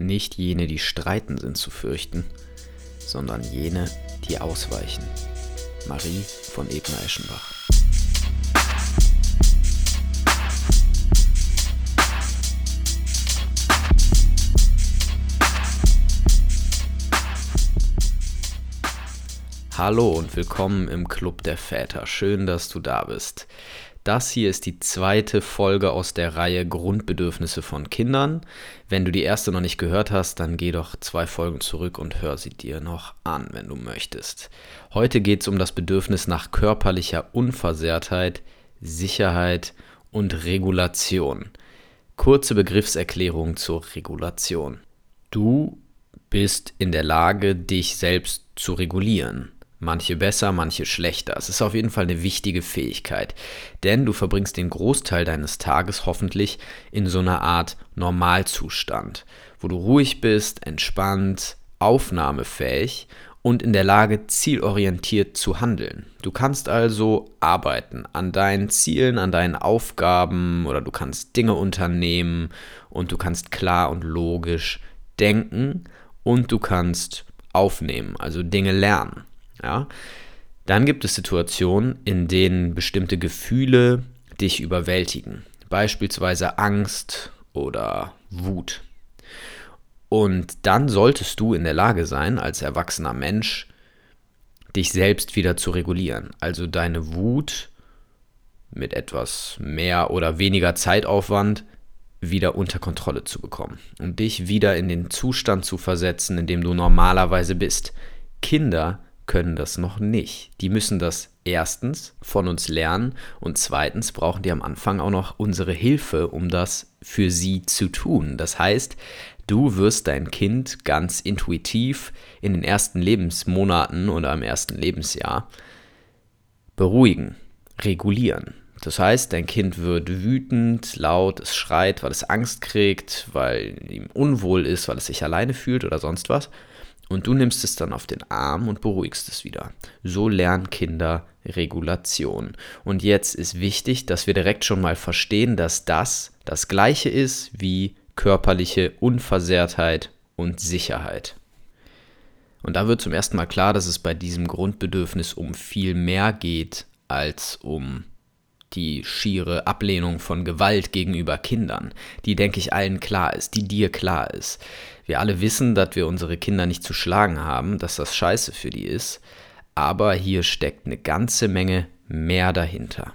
Nicht jene, die streiten, sind zu fürchten, sondern jene, die ausweichen. Marie von Ebner-Eschenbach. Hallo und willkommen im Club der Väter. Schön, dass du da bist. Das hier ist die zweite Folge aus der Reihe Grundbedürfnisse von Kindern. Wenn du die erste noch nicht gehört hast, dann geh doch zwei Folgen zurück und hör sie dir noch an, wenn du möchtest. Heute geht es um das Bedürfnis nach körperlicher Unversehrtheit, Sicherheit und Regulation. Kurze Begriffserklärung zur Regulation. Du bist in der Lage, dich selbst zu regulieren. Manche besser, manche schlechter. Es ist auf jeden Fall eine wichtige Fähigkeit, denn du verbringst den Großteil deines Tages hoffentlich in so einer Art Normalzustand, wo du ruhig bist, entspannt, aufnahmefähig und in der Lage, zielorientiert zu handeln. Du kannst also arbeiten an deinen Zielen, an deinen Aufgaben oder du kannst Dinge unternehmen und du kannst klar und logisch denken und du kannst aufnehmen, also Dinge lernen. Ja? Dann gibt es Situationen, in denen bestimmte Gefühle dich überwältigen, beispielsweise Angst oder Wut. Und dann solltest du in der Lage sein, als erwachsener Mensch, dich selbst wieder zu regulieren. Also deine Wut mit etwas mehr oder weniger Zeitaufwand wieder unter Kontrolle zu bekommen und dich wieder in den Zustand zu versetzen, in dem du normalerweise bist. Kinder können das noch nicht. Die müssen das erstens von uns lernen und zweitens brauchen die am Anfang auch noch unsere Hilfe, um das für sie zu tun. Das heißt, du wirst dein Kind ganz intuitiv in den ersten Lebensmonaten oder im ersten Lebensjahr beruhigen, regulieren. Das heißt, dein Kind wird wütend, laut, es schreit, weil es Angst kriegt, weil ihm unwohl ist, weil es sich alleine fühlt oder sonst was. Und du nimmst es dann auf den Arm und beruhigst es wieder. So lernen Kinder Regulation. Und jetzt ist wichtig, dass wir direkt schon mal verstehen, dass das das gleiche ist wie körperliche Unversehrtheit und Sicherheit. Und da wird zum ersten Mal klar, dass es bei diesem Grundbedürfnis um viel mehr geht als um die schiere Ablehnung von Gewalt gegenüber Kindern, die, denke ich, allen klar ist, die dir klar ist. Wir alle wissen, dass wir unsere Kinder nicht zu schlagen haben, dass das scheiße für die ist, aber hier steckt eine ganze Menge mehr dahinter.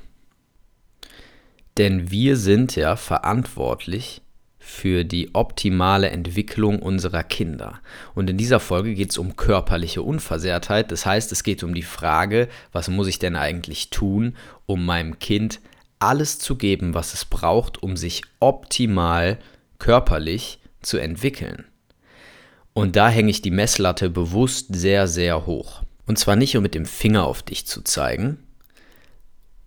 Denn wir sind ja verantwortlich für die optimale Entwicklung unserer Kinder. Und in dieser Folge geht es um körperliche Unversehrtheit. Das heißt, es geht um die Frage, was muss ich denn eigentlich tun, um meinem Kind alles zu geben, was es braucht, um sich optimal körperlich zu entwickeln. Und da hänge ich die Messlatte bewusst sehr, sehr hoch. Und zwar nicht, um mit dem Finger auf dich zu zeigen,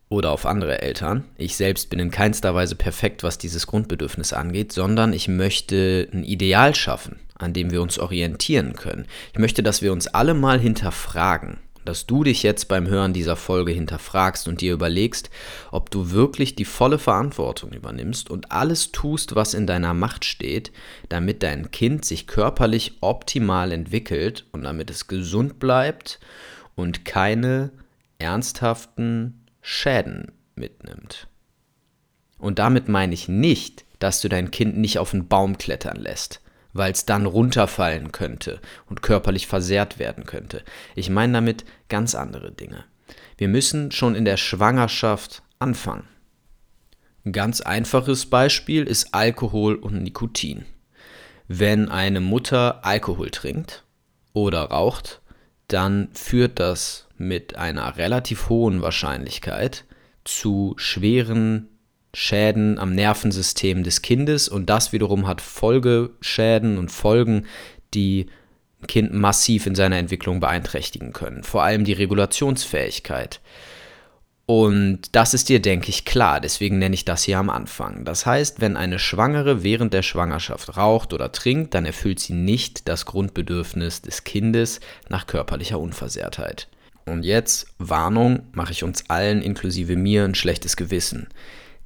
oder auf andere Eltern. Ich selbst bin in keinster Weise perfekt, was dieses Grundbedürfnis angeht, sondern ich möchte ein Ideal schaffen, an dem wir uns orientieren können. Ich möchte, dass wir uns alle mal hinterfragen, dass du dich jetzt beim Hören dieser Folge hinterfragst und dir überlegst, ob du wirklich die volle Verantwortung übernimmst und alles tust, was in deiner Macht steht, damit dein Kind sich körperlich optimal entwickelt und damit es gesund bleibt und keine ernsthaften Schäden mitnimmt. Und damit meine ich nicht, dass du dein Kind nicht auf den Baum klettern lässt, weil es dann runterfallen könnte und körperlich versehrt werden könnte. Ich meine damit ganz andere Dinge. Wir müssen schon in der Schwangerschaft anfangen. Ein ganz einfaches Beispiel ist Alkohol und Nikotin. Wenn eine Mutter Alkohol trinkt oder raucht, dann führt das mit einer relativ hohen Wahrscheinlichkeit zu schweren Schäden am Nervensystem des Kindes und das wiederum hat Folgeschäden und Folgen, die ein Kind massiv in seiner Entwicklung beeinträchtigen können. Vor allem die Regulationsfähigkeit. Und das ist dir, denke ich, klar. Deswegen nenne ich das hier am Anfang. Das heißt, wenn eine Schwangere während der Schwangerschaft raucht oder trinkt, dann erfüllt sie nicht das Grundbedürfnis des Kindes nach körperlicher Unversehrtheit. Und jetzt, Warnung, mache ich uns allen, inklusive mir, ein schlechtes Gewissen.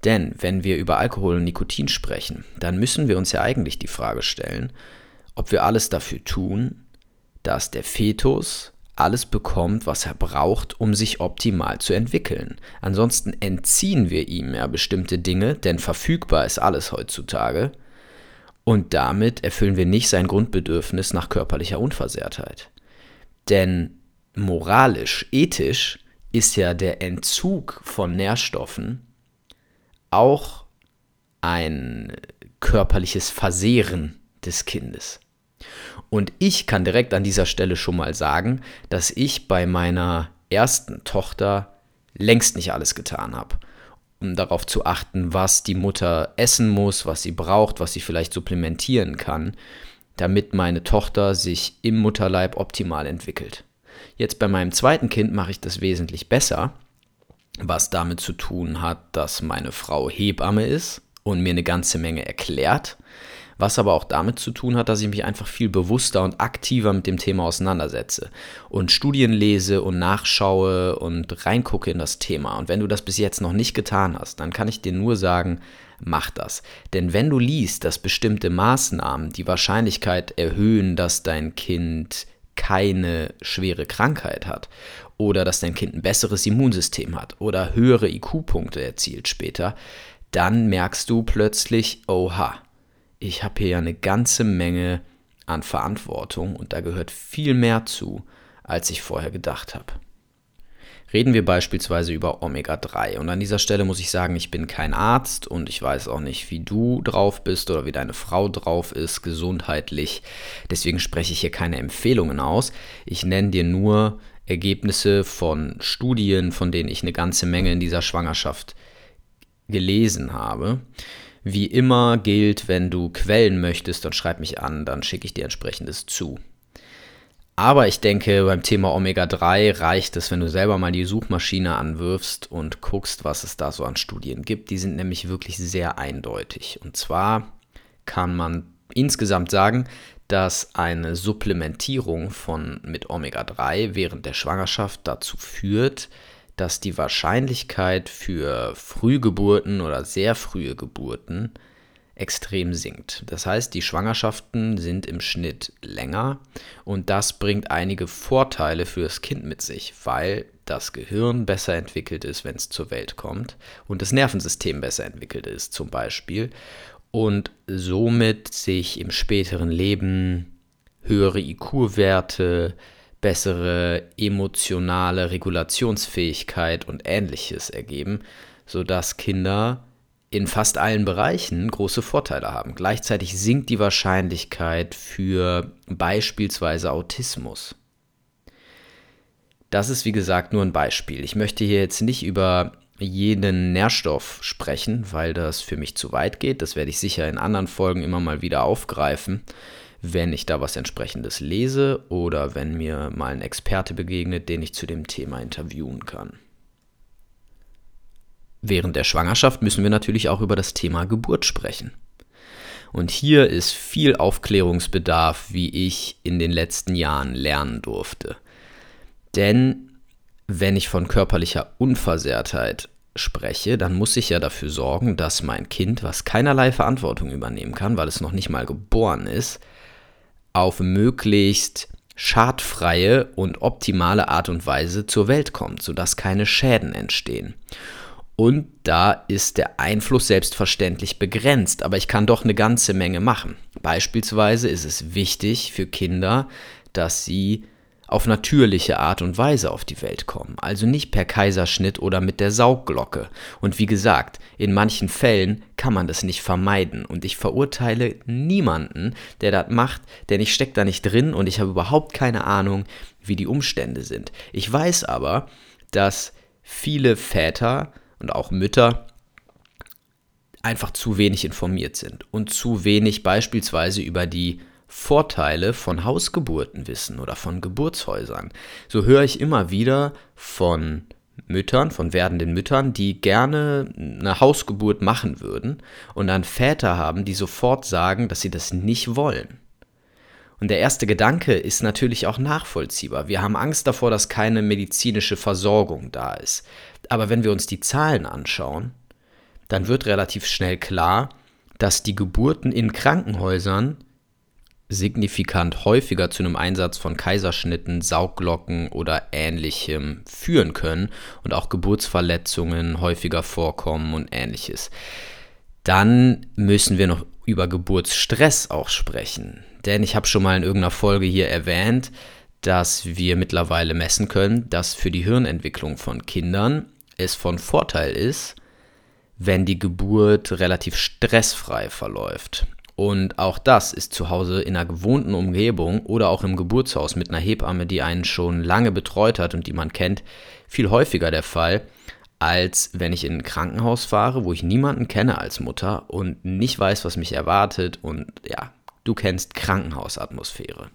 Denn wenn wir über Alkohol und Nikotin sprechen, dann müssen wir uns ja eigentlich die Frage stellen, ob wir alles dafür tun, dass der Fetus alles bekommt, was er braucht, um sich optimal zu entwickeln. Ansonsten entziehen wir ihm ja bestimmte Dinge, denn verfügbar ist alles heutzutage. Und damit erfüllen wir nicht sein Grundbedürfnis nach körperlicher Unversehrtheit. Denn moralisch, ethisch ist ja der Entzug von Nährstoffen auch ein körperliches Versehren des Kindes. Und ich kann direkt an dieser Stelle schon mal sagen, dass ich bei meiner ersten Tochter längst nicht alles getan habe, um darauf zu achten, was die Mutter essen muss, was sie braucht, was sie vielleicht supplementieren kann, damit meine Tochter sich im Mutterleib optimal entwickelt. Jetzt bei meinem zweiten Kind mache ich das wesentlich besser, was damit zu tun hat, dass meine Frau Hebamme ist und mir eine ganze Menge erklärt was aber auch damit zu tun hat, dass ich mich einfach viel bewusster und aktiver mit dem Thema auseinandersetze und Studien lese und nachschaue und reingucke in das Thema. Und wenn du das bis jetzt noch nicht getan hast, dann kann ich dir nur sagen, mach das. Denn wenn du liest, dass bestimmte Maßnahmen die Wahrscheinlichkeit erhöhen, dass dein Kind keine schwere Krankheit hat oder dass dein Kind ein besseres Immunsystem hat oder höhere IQ-Punkte erzielt später, dann merkst du plötzlich, oha, ich habe hier ja eine ganze Menge an Verantwortung und da gehört viel mehr zu, als ich vorher gedacht habe. Reden wir beispielsweise über Omega-3. Und an dieser Stelle muss ich sagen, ich bin kein Arzt und ich weiß auch nicht, wie du drauf bist oder wie deine Frau drauf ist, gesundheitlich. Deswegen spreche ich hier keine Empfehlungen aus. Ich nenne dir nur Ergebnisse von Studien, von denen ich eine ganze Menge in dieser Schwangerschaft gelesen habe. Wie immer gilt, wenn du Quellen möchtest, dann schreib mich an, dann schicke ich dir entsprechendes zu. Aber ich denke, beim Thema Omega-3 reicht es, wenn du selber mal die Suchmaschine anwirfst und guckst, was es da so an Studien gibt. Die sind nämlich wirklich sehr eindeutig. Und zwar kann man insgesamt sagen, dass eine Supplementierung von mit Omega-3 während der Schwangerschaft dazu führt, dass die Wahrscheinlichkeit für Frühgeburten oder sehr frühe Geburten extrem sinkt. Das heißt, die Schwangerschaften sind im Schnitt länger und das bringt einige Vorteile für das Kind mit sich, weil das Gehirn besser entwickelt ist, wenn es zur Welt kommt und das Nervensystem besser entwickelt ist zum Beispiel und somit sich im späteren Leben höhere IQ-Werte, bessere emotionale Regulationsfähigkeit und ähnliches ergeben, sodass Kinder in fast allen Bereichen große Vorteile haben. Gleichzeitig sinkt die Wahrscheinlichkeit für beispielsweise Autismus. Das ist wie gesagt nur ein Beispiel. Ich möchte hier jetzt nicht über jeden Nährstoff sprechen, weil das für mich zu weit geht. Das werde ich sicher in anderen Folgen immer mal wieder aufgreifen wenn ich da was entsprechendes lese oder wenn mir mal ein Experte begegnet, den ich zu dem Thema interviewen kann. Während der Schwangerschaft müssen wir natürlich auch über das Thema Geburt sprechen. Und hier ist viel Aufklärungsbedarf, wie ich in den letzten Jahren lernen durfte. Denn wenn ich von körperlicher Unversehrtheit spreche, dann muss ich ja dafür sorgen, dass mein Kind, was keinerlei Verantwortung übernehmen kann, weil es noch nicht mal geboren ist, auf möglichst schadfreie und optimale Art und Weise zur Welt kommt, sodass keine Schäden entstehen. Und da ist der Einfluss selbstverständlich begrenzt, aber ich kann doch eine ganze Menge machen. Beispielsweise ist es wichtig für Kinder, dass sie auf natürliche Art und Weise auf die Welt kommen, also nicht per Kaiserschnitt oder mit der Saugglocke. Und wie gesagt, in manchen Fällen kann man das nicht vermeiden und ich verurteile niemanden, der das macht, denn ich stecke da nicht drin und ich habe überhaupt keine Ahnung, wie die Umstände sind. Ich weiß aber, dass viele Väter und auch Mütter einfach zu wenig informiert sind und zu wenig beispielsweise über die Vorteile von Hausgeburten wissen oder von Geburtshäusern. So höre ich immer wieder von Müttern, von werdenden Müttern, die gerne eine Hausgeburt machen würden und dann Väter haben, die sofort sagen, dass sie das nicht wollen. Und der erste Gedanke ist natürlich auch nachvollziehbar. Wir haben Angst davor, dass keine medizinische Versorgung da ist. Aber wenn wir uns die Zahlen anschauen, dann wird relativ schnell klar, dass die Geburten in Krankenhäusern signifikant häufiger zu einem Einsatz von Kaiserschnitten, Saugglocken oder ähnlichem führen können und auch Geburtsverletzungen häufiger vorkommen und ähnliches. Dann müssen wir noch über Geburtsstress auch sprechen. Denn ich habe schon mal in irgendeiner Folge hier erwähnt, dass wir mittlerweile messen können, dass für die Hirnentwicklung von Kindern es von Vorteil ist, wenn die Geburt relativ stressfrei verläuft. Und auch das ist zu Hause in einer gewohnten Umgebung oder auch im Geburtshaus mit einer Hebamme, die einen schon lange betreut hat und die man kennt, viel häufiger der Fall, als wenn ich in ein Krankenhaus fahre, wo ich niemanden kenne als Mutter und nicht weiß, was mich erwartet. Und ja, du kennst Krankenhausatmosphäre.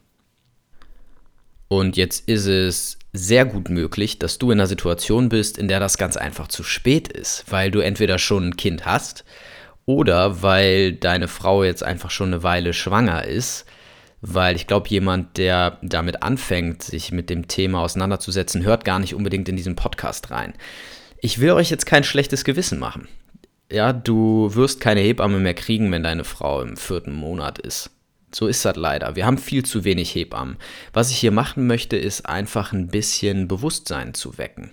Und jetzt ist es sehr gut möglich, dass du in einer Situation bist, in der das ganz einfach zu spät ist, weil du entweder schon ein Kind hast oder weil deine Frau jetzt einfach schon eine Weile schwanger ist. Weil ich glaube, jemand, der damit anfängt, sich mit dem Thema auseinanderzusetzen, hört gar nicht unbedingt in diesen Podcast rein. Ich will euch jetzt kein schlechtes Gewissen machen. Ja, du wirst keine Hebamme mehr kriegen, wenn deine Frau im vierten Monat ist. So ist das leider. Wir haben viel zu wenig Hebammen. Was ich hier machen möchte, ist einfach ein bisschen Bewusstsein zu wecken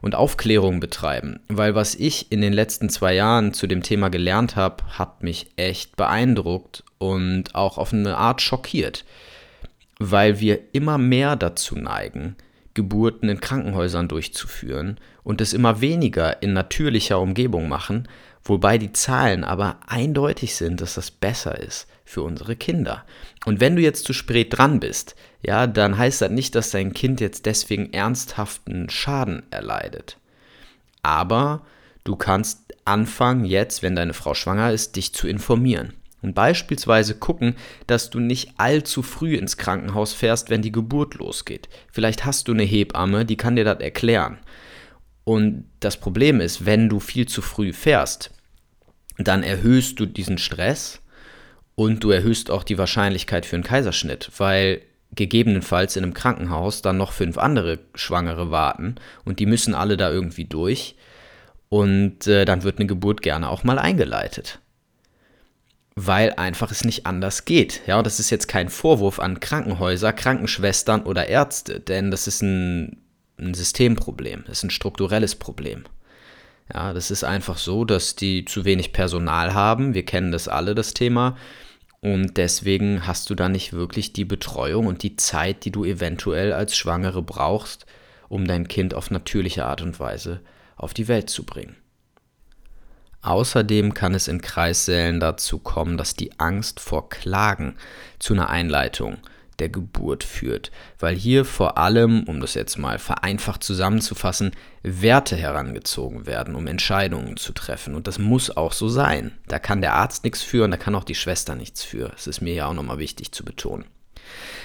und Aufklärung betreiben. Weil was ich in den letzten zwei Jahren zu dem Thema gelernt habe, hat mich echt beeindruckt und auch auf eine Art schockiert. Weil wir immer mehr dazu neigen, Geburten in Krankenhäusern durchzuführen und es immer weniger in natürlicher Umgebung machen, wobei die Zahlen aber eindeutig sind, dass das besser ist für unsere Kinder. Und wenn du jetzt zu spät dran bist, ja, dann heißt das nicht, dass dein Kind jetzt deswegen ernsthaften Schaden erleidet. Aber du kannst anfangen, jetzt, wenn deine Frau schwanger ist, dich zu informieren. Und beispielsweise gucken, dass du nicht allzu früh ins Krankenhaus fährst, wenn die Geburt losgeht. Vielleicht hast du eine Hebamme, die kann dir das erklären. Und das Problem ist, wenn du viel zu früh fährst, dann erhöhst du diesen Stress und du erhöhst auch die Wahrscheinlichkeit für einen Kaiserschnitt, weil gegebenenfalls in einem Krankenhaus dann noch fünf andere Schwangere warten und die müssen alle da irgendwie durch und äh, dann wird eine Geburt gerne auch mal eingeleitet. Weil einfach es nicht anders geht. Ja, und das ist jetzt kein Vorwurf an Krankenhäuser, Krankenschwestern oder Ärzte, denn das ist ein ein Systemproblem, das ist ein strukturelles Problem. Ja, das ist einfach so, dass die zu wenig Personal haben. Wir kennen das alle, das Thema. Und deswegen hast du da nicht wirklich die Betreuung und die Zeit, die du eventuell als Schwangere brauchst, um dein Kind auf natürliche Art und Weise auf die Welt zu bringen. Außerdem kann es in Kreissälen dazu kommen, dass die Angst vor Klagen zu einer Einleitung der Geburt führt, weil hier vor allem, um das jetzt mal vereinfacht zusammenzufassen, Werte herangezogen werden, um Entscheidungen zu treffen. Und das muss auch so sein. Da kann der Arzt nichts für und da kann auch die Schwester nichts für. Das ist mir ja auch nochmal wichtig zu betonen.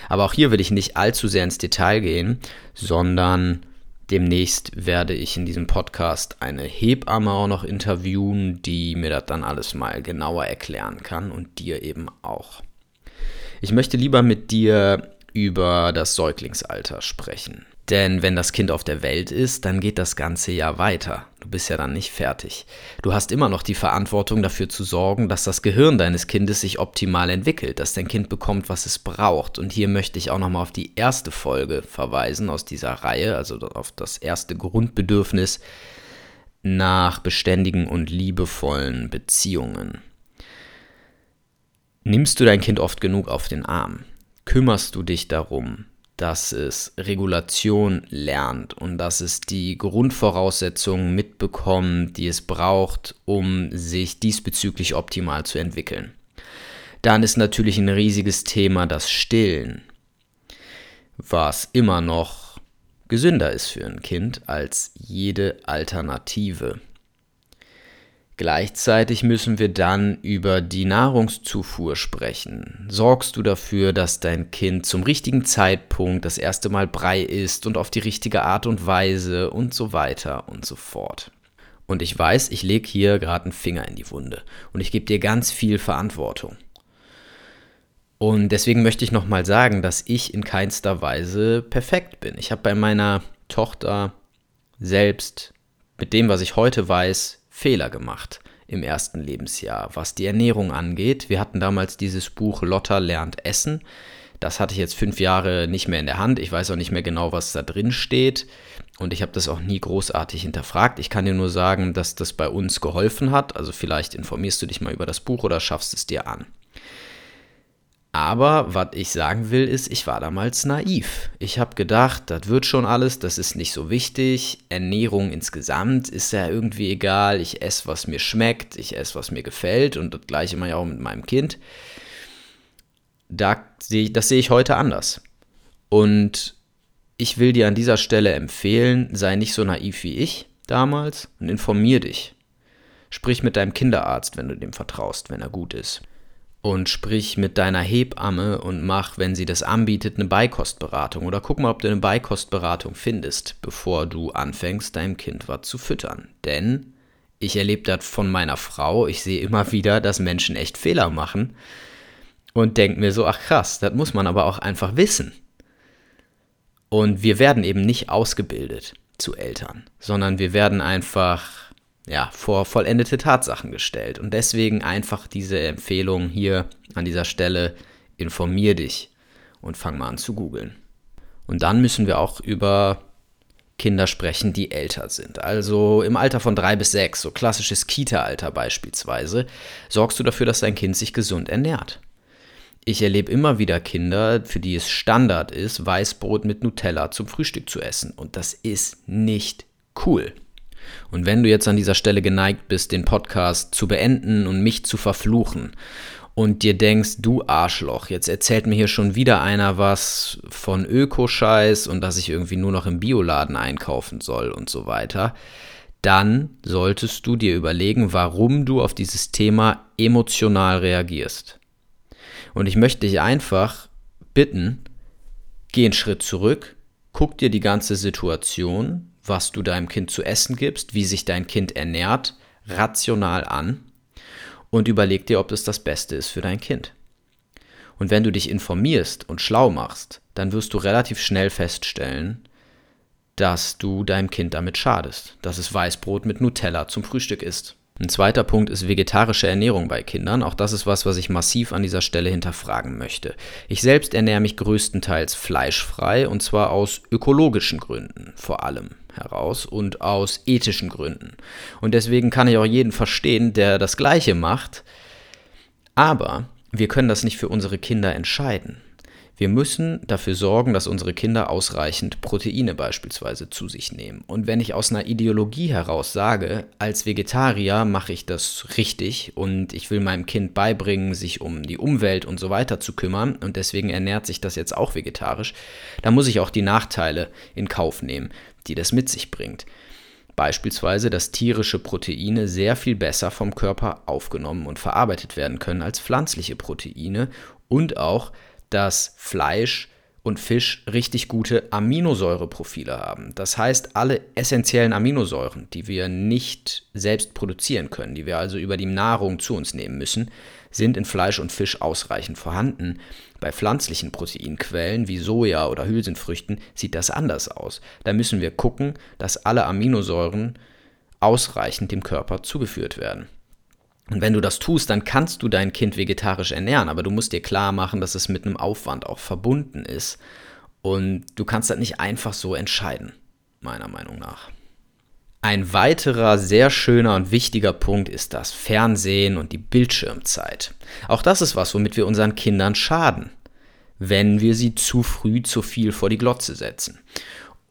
Aber auch hier will ich nicht allzu sehr ins Detail gehen, sondern demnächst werde ich in diesem Podcast eine Hebamme auch noch interviewen, die mir das dann alles mal genauer erklären kann und dir eben auch. Ich möchte lieber mit dir über das Säuglingsalter sprechen. Denn wenn das Kind auf der Welt ist, dann geht das ganze Jahr weiter. Du bist ja dann nicht fertig. Du hast immer noch die Verantwortung dafür zu sorgen, dass das Gehirn deines Kindes sich optimal entwickelt, dass dein Kind bekommt, was es braucht. Und hier möchte ich auch nochmal auf die erste Folge verweisen aus dieser Reihe, also auf das erste Grundbedürfnis nach beständigen und liebevollen Beziehungen. Nimmst du dein Kind oft genug auf den Arm? Kümmerst du dich darum, dass es Regulation lernt und dass es die Grundvoraussetzungen mitbekommt, die es braucht, um sich diesbezüglich optimal zu entwickeln? Dann ist natürlich ein riesiges Thema das Stillen, was immer noch gesünder ist für ein Kind als jede Alternative. Gleichzeitig müssen wir dann über die Nahrungszufuhr sprechen. Sorgst du dafür, dass dein Kind zum richtigen Zeitpunkt das erste Mal Brei isst und auf die richtige Art und Weise und so weiter und so fort. Und ich weiß, ich lege hier gerade einen Finger in die Wunde und ich gebe dir ganz viel Verantwortung. Und deswegen möchte ich nochmal sagen, dass ich in keinster Weise perfekt bin. Ich habe bei meiner Tochter selbst mit dem, was ich heute weiß, Fehler gemacht im ersten Lebensjahr, was die Ernährung angeht. Wir hatten damals dieses Buch Lotta lernt Essen. Das hatte ich jetzt fünf Jahre nicht mehr in der Hand. Ich weiß auch nicht mehr genau, was da drin steht. Und ich habe das auch nie großartig hinterfragt. Ich kann dir nur sagen, dass das bei uns geholfen hat. Also vielleicht informierst du dich mal über das Buch oder schaffst es dir an. Aber was ich sagen will, ist, ich war damals naiv. Ich habe gedacht, das wird schon alles, das ist nicht so wichtig. Ernährung insgesamt ist ja irgendwie egal. Ich esse, was mir schmeckt, ich esse, was mir gefällt und das gleiche mache ich auch mit meinem Kind. Da das sehe ich heute anders. Und ich will dir an dieser Stelle empfehlen, sei nicht so naiv wie ich damals und informier dich. Sprich mit deinem Kinderarzt, wenn du dem vertraust, wenn er gut ist und sprich mit deiner Hebamme und mach, wenn sie das anbietet, eine Beikostberatung oder guck mal, ob du eine Beikostberatung findest, bevor du anfängst, deinem Kind was zu füttern. Denn ich erlebe das von meiner Frau, ich sehe immer wieder, dass Menschen echt Fehler machen und denke mir so, ach krass, das muss man aber auch einfach wissen. Und wir werden eben nicht ausgebildet zu Eltern, sondern wir werden einfach ja, vor vollendete Tatsachen gestellt. Und deswegen einfach diese Empfehlung hier an dieser Stelle, informier dich und fang mal an zu googeln. Und dann müssen wir auch über Kinder sprechen, die älter sind. Also im Alter von drei bis sechs, so klassisches Kita-Alter beispielsweise, sorgst du dafür, dass dein Kind sich gesund ernährt. Ich erlebe immer wieder Kinder, für die es Standard ist, Weißbrot mit Nutella zum Frühstück zu essen. Und das ist nicht cool. Und wenn du jetzt an dieser Stelle geneigt bist, den Podcast zu beenden und mich zu verfluchen und dir denkst, du Arschloch, jetzt erzählt mir hier schon wieder einer was von Ökoscheiß und dass ich irgendwie nur noch im Bioladen einkaufen soll und so weiter, dann solltest du dir überlegen, warum du auf dieses Thema emotional reagierst. Und ich möchte dich einfach bitten, geh einen Schritt zurück, guck dir die ganze Situation was du deinem Kind zu essen gibst, wie sich dein Kind ernährt, rational an und überleg dir, ob das das Beste ist für dein Kind. Und wenn du dich informierst und schlau machst, dann wirst du relativ schnell feststellen, dass du deinem Kind damit schadest, dass es Weißbrot mit Nutella zum Frühstück isst. Ein zweiter Punkt ist vegetarische Ernährung bei Kindern. Auch das ist was, was ich massiv an dieser Stelle hinterfragen möchte. Ich selbst ernähre mich größtenteils fleischfrei und zwar aus ökologischen Gründen vor allem heraus und aus ethischen Gründen. Und deswegen kann ich auch jeden verstehen, der das Gleiche macht. Aber wir können das nicht für unsere Kinder entscheiden. Wir müssen dafür sorgen, dass unsere Kinder ausreichend Proteine beispielsweise zu sich nehmen. Und wenn ich aus einer Ideologie heraus sage, als Vegetarier mache ich das richtig und ich will meinem Kind beibringen, sich um die Umwelt und so weiter zu kümmern und deswegen ernährt sich das jetzt auch vegetarisch, dann muss ich auch die Nachteile in Kauf nehmen, die das mit sich bringt. Beispielsweise, dass tierische Proteine sehr viel besser vom Körper aufgenommen und verarbeitet werden können als pflanzliche Proteine und auch, dass Fleisch und Fisch richtig gute Aminosäureprofile haben. Das heißt, alle essentiellen Aminosäuren, die wir nicht selbst produzieren können, die wir also über die Nahrung zu uns nehmen müssen, sind in Fleisch und Fisch ausreichend vorhanden. Bei pflanzlichen Proteinquellen wie Soja oder Hülsenfrüchten sieht das anders aus. Da müssen wir gucken, dass alle Aminosäuren ausreichend dem Körper zugeführt werden. Und wenn du das tust, dann kannst du dein Kind vegetarisch ernähren, aber du musst dir klar machen, dass es mit einem Aufwand auch verbunden ist. Und du kannst das nicht einfach so entscheiden, meiner Meinung nach. Ein weiterer sehr schöner und wichtiger Punkt ist das Fernsehen und die Bildschirmzeit. Auch das ist was, womit wir unseren Kindern schaden, wenn wir sie zu früh zu viel vor die Glotze setzen.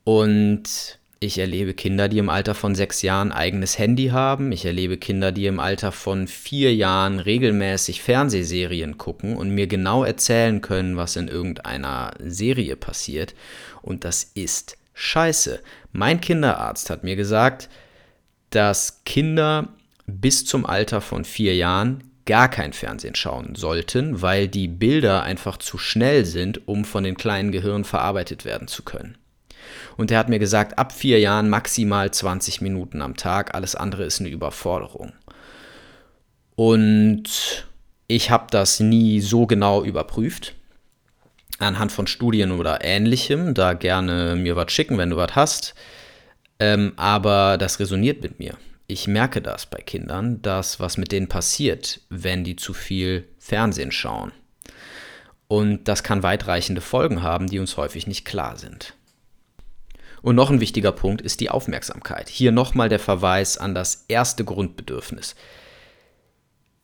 Und ich erlebe Kinder, die im Alter von sechs Jahren eigenes Handy haben. Ich erlebe Kinder, die im Alter von vier Jahren regelmäßig Fernsehserien gucken und mir genau erzählen können, was in irgendeiner Serie passiert. Und das ist scheiße. Mein Kinderarzt hat mir gesagt, dass Kinder bis zum Alter von vier Jahren gar kein Fernsehen schauen sollten, weil die Bilder einfach zu schnell sind, um von den kleinen Gehirnen verarbeitet werden zu können. Und er hat mir gesagt, ab vier Jahren maximal 20 Minuten am Tag, alles andere ist eine Überforderung. Und ich habe das nie so genau überprüft. Anhand von Studien oder ähnlichem, da gerne mir was schicken, wenn du was hast. Ähm, aber das resoniert mit mir. ich merke das bei Kindern, dass was mit denen passiert, wenn die zu viel Fernsehen schauen. Und das kann weitreichende Folgen haben, die uns häufig nicht klar sind. Und noch ein wichtiger Punkt ist die Aufmerksamkeit. Hier nochmal der Verweis an das erste Grundbedürfnis.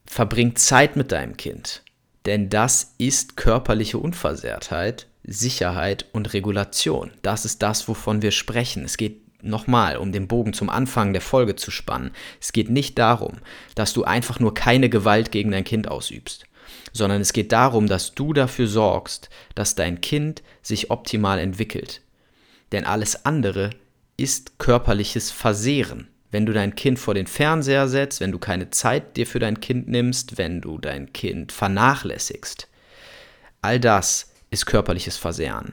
Verbring Zeit mit deinem Kind, denn das ist körperliche Unversehrtheit, Sicherheit und Regulation. Das ist das, wovon wir sprechen. Es geht nochmal, um den Bogen zum Anfang der Folge zu spannen. Es geht nicht darum, dass du einfach nur keine Gewalt gegen dein Kind ausübst, sondern es geht darum, dass du dafür sorgst, dass dein Kind sich optimal entwickelt, denn alles andere ist körperliches Versehren. Wenn du dein Kind vor den Fernseher setzt, wenn du keine Zeit dir für dein Kind nimmst, wenn du dein Kind vernachlässigst, all das ist körperliches Versehren.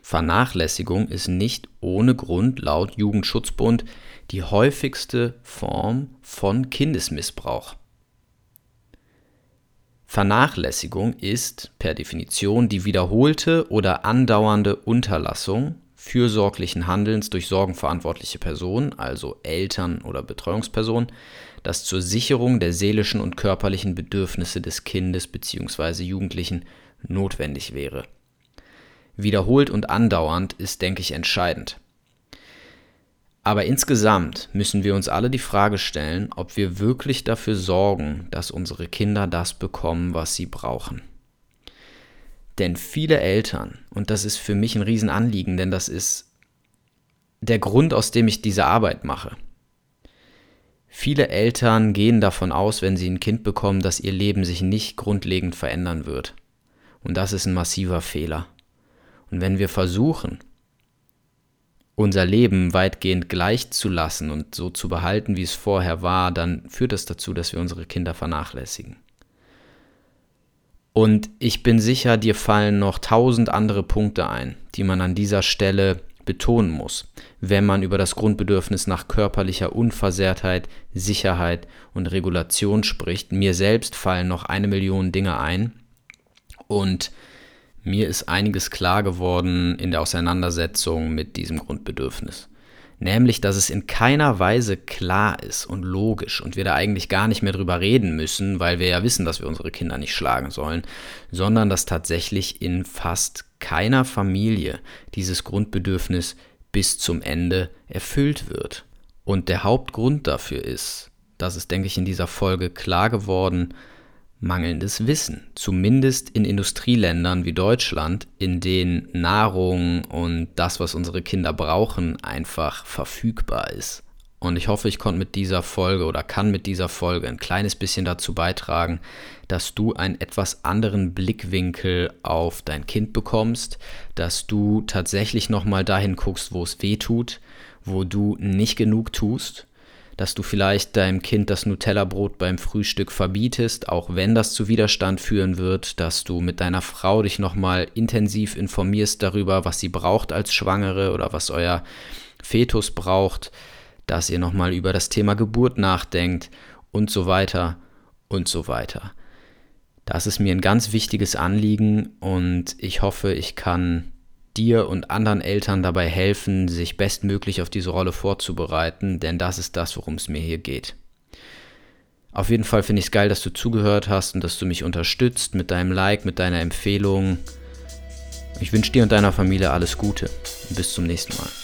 Vernachlässigung ist nicht ohne Grund laut Jugendschutzbund die häufigste Form von Kindesmissbrauch. Vernachlässigung ist per Definition die wiederholte oder andauernde Unterlassung fürsorglichen Handelns durch sorgenverantwortliche Personen, also Eltern oder Betreuungspersonen, das zur Sicherung der seelischen und körperlichen Bedürfnisse des Kindes bzw. Jugendlichen notwendig wäre. Wiederholt und andauernd ist, denke ich, entscheidend. Aber insgesamt müssen wir uns alle die Frage stellen, ob wir wirklich dafür sorgen, dass unsere Kinder das bekommen, was sie brauchen. Denn viele Eltern, und das ist für mich ein Riesenanliegen, denn das ist der Grund, aus dem ich diese Arbeit mache. Viele Eltern gehen davon aus, wenn sie ein Kind bekommen, dass ihr Leben sich nicht grundlegend verändern wird. Und das ist ein massiver Fehler. Und wenn wir versuchen, unser Leben weitgehend gleich zu lassen und so zu behalten, wie es vorher war, dann führt das dazu, dass wir unsere Kinder vernachlässigen. Und ich bin sicher, dir fallen noch tausend andere Punkte ein, die man an dieser Stelle betonen muss, wenn man über das Grundbedürfnis nach körperlicher Unversehrtheit, Sicherheit und Regulation spricht. Mir selbst fallen noch eine Million Dinge ein und mir ist einiges klar geworden in der Auseinandersetzung mit diesem Grundbedürfnis nämlich dass es in keiner Weise klar ist und logisch und wir da eigentlich gar nicht mehr drüber reden müssen, weil wir ja wissen, dass wir unsere Kinder nicht schlagen sollen, sondern dass tatsächlich in fast keiner Familie dieses Grundbedürfnis bis zum Ende erfüllt wird. Und der Hauptgrund dafür ist, das ist, denke ich, in dieser Folge klar geworden, mangelndes Wissen, zumindest in Industrieländern wie Deutschland, in denen Nahrung und das, was unsere Kinder brauchen, einfach verfügbar ist. Und ich hoffe, ich konnte mit dieser Folge oder kann mit dieser Folge ein kleines bisschen dazu beitragen, dass du einen etwas anderen Blickwinkel auf dein Kind bekommst, dass du tatsächlich nochmal dahin guckst, wo es weh tut, wo du nicht genug tust dass du vielleicht deinem Kind das Nutella-Brot beim Frühstück verbietest, auch wenn das zu Widerstand führen wird, dass du mit deiner Frau dich nochmal intensiv informierst darüber, was sie braucht als Schwangere oder was euer Fetus braucht, dass ihr nochmal über das Thema Geburt nachdenkt und so weiter und so weiter. Das ist mir ein ganz wichtiges Anliegen und ich hoffe, ich kann dir und anderen Eltern dabei helfen, sich bestmöglich auf diese Rolle vorzubereiten, denn das ist das, worum es mir hier geht. Auf jeden Fall finde ich es geil, dass du zugehört hast und dass du mich unterstützt mit deinem Like, mit deiner Empfehlung. Ich wünsche dir und deiner Familie alles Gute und bis zum nächsten Mal.